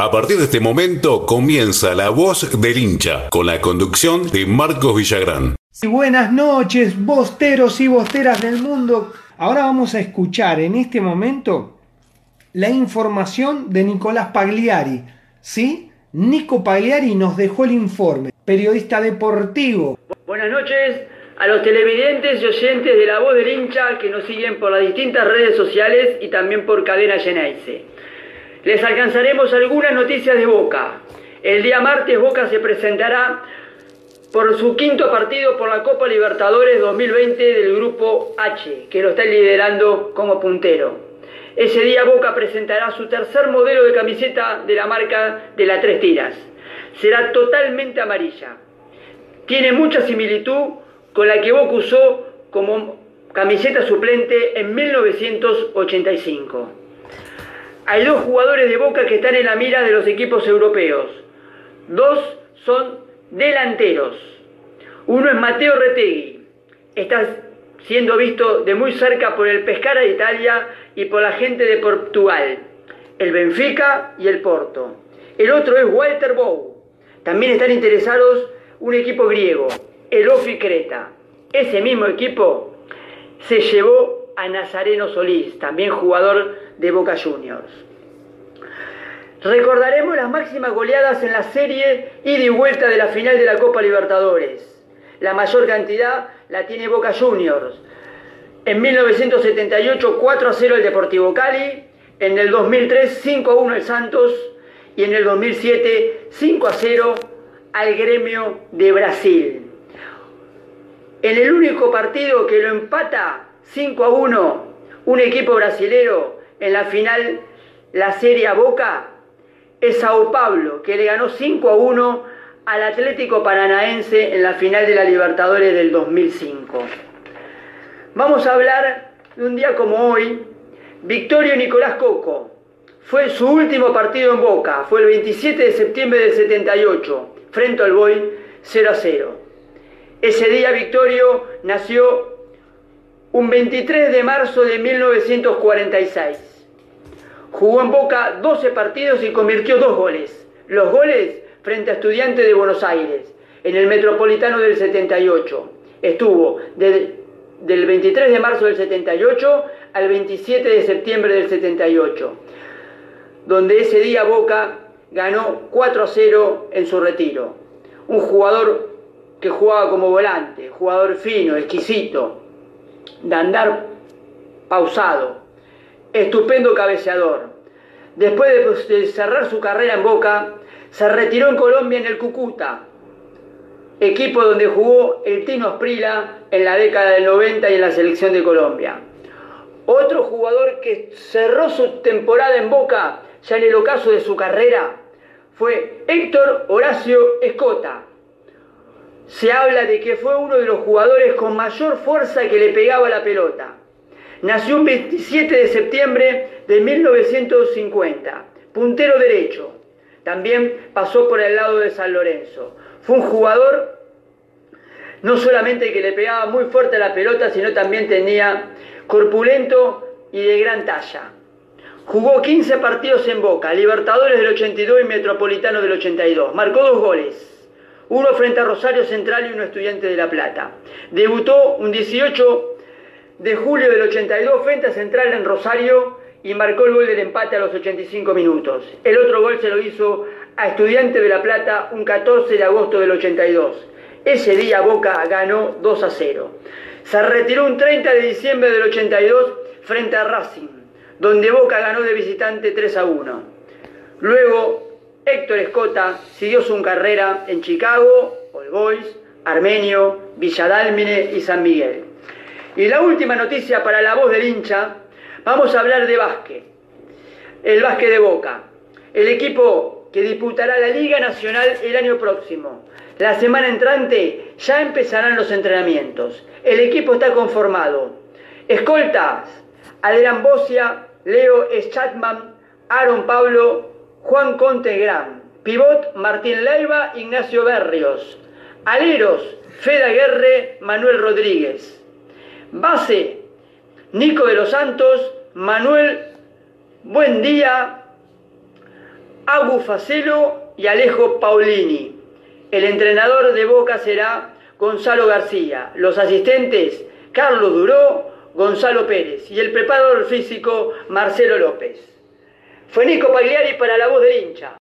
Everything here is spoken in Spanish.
A partir de este momento comienza La Voz del Hincha, con la conducción de Marcos Villagrán. buenas noches, bosteros y bosteras del mundo. Ahora vamos a escuchar en este momento la información de Nicolás Pagliari. ¿Sí? Nico Pagliari nos dejó el informe, periodista deportivo. Buenas noches a los televidentes y oyentes de La Voz del Hincha que nos siguen por las distintas redes sociales y también por Cadena Geneise les alcanzaremos algunas noticias de Boca. El día martes Boca se presentará por su quinto partido por la Copa Libertadores 2020 del Grupo H, que lo está liderando como puntero. Ese día Boca presentará su tercer modelo de camiseta de la marca de las tres tiras. Será totalmente amarilla. Tiene mucha similitud con la que Boca usó como camiseta suplente en 1985 hay dos jugadores de Boca que están en la mira de los equipos europeos. Dos son delanteros. Uno es Mateo Retegui. Está siendo visto de muy cerca por el Pescara de Italia y por la gente de Portugal, el Benfica y el Porto. El otro es Walter Bow. También están interesados un equipo griego, el Ofi Creta. Ese mismo equipo se llevó a Nazareno Solís, también jugador de Boca Juniors. Recordaremos las máximas goleadas en la serie ida y vuelta de la final de la Copa Libertadores. La mayor cantidad la tiene Boca Juniors. En 1978 4 a 0 el Deportivo Cali, en el 2003 5 a 1 el Santos y en el 2007 5 a 0 al Gremio de Brasil. En el único partido que lo empata 5 a 1 un equipo brasilero en la final la Serie Boca es Sao Paulo, que le ganó 5 a 1 al Atlético Paranaense en la final de la Libertadores del 2005. Vamos a hablar de un día como hoy, Victorio Nicolás Coco. Fue su último partido en Boca, fue el 27 de septiembre del 78, frente al Boy 0 a 0. Ese día Victorio nació un 23 de marzo de 1946. Jugó en Boca 12 partidos y convirtió dos goles. Los goles frente a Estudiantes de Buenos Aires, en el Metropolitano del 78. Estuvo del 23 de marzo del 78 al 27 de septiembre del 78, donde ese día Boca ganó 4 a 0 en su retiro. Un jugador que jugaba como volante, jugador fino, exquisito, de andar pausado, estupendo cabeceador. Después de cerrar su carrera en Boca, se retiró en Colombia en el Cúcuta, equipo donde jugó el Tino Asprila en la década del 90 y en la selección de Colombia. Otro jugador que cerró su temporada en Boca, ya en el ocaso de su carrera, fue Héctor Horacio Escota. Se habla de que fue uno de los jugadores con mayor fuerza que le pegaba la pelota. Nació un 27 de septiembre de 1950, puntero derecho. También pasó por el lado de San Lorenzo. Fue un jugador no solamente que le pegaba muy fuerte a la pelota, sino también tenía corpulento y de gran talla. Jugó 15 partidos en Boca, Libertadores del 82 y Metropolitano del 82. Marcó dos goles, uno frente a Rosario Central y uno estudiante de La Plata. Debutó un 18 de julio del 82 frente a Central en Rosario y marcó el gol del empate a los 85 minutos. El otro gol se lo hizo a Estudiante de La Plata un 14 de agosto del 82. Ese día Boca ganó 2 a 0. Se retiró un 30 de diciembre del 82 frente a Racing, donde Boca ganó de visitante 3 a 1. Luego Héctor Escota siguió su carrera en Chicago, All Boys, Armenio, Villadálmine y San Miguel. Y la última noticia para la voz del hincha, vamos a hablar de básquet. El básquet de Boca. El equipo que disputará la Liga Nacional el año próximo. La semana entrante ya empezarán los entrenamientos. El equipo está conformado. Escoltas, Adrián Bocia, Leo Schatman, Aaron Pablo, Juan Conte Gran. Pivot, Martín Leiva, Ignacio Berrios. Aleros, Feda Guerre, Manuel Rodríguez. Base, Nico de los Santos, Manuel Buen Día, Agu Facelo y Alejo Paulini. El entrenador de Boca será Gonzalo García. Los asistentes, Carlos Duró, Gonzalo Pérez. Y el preparador físico, Marcelo López. Fue Nico Pagliari para la voz del hincha.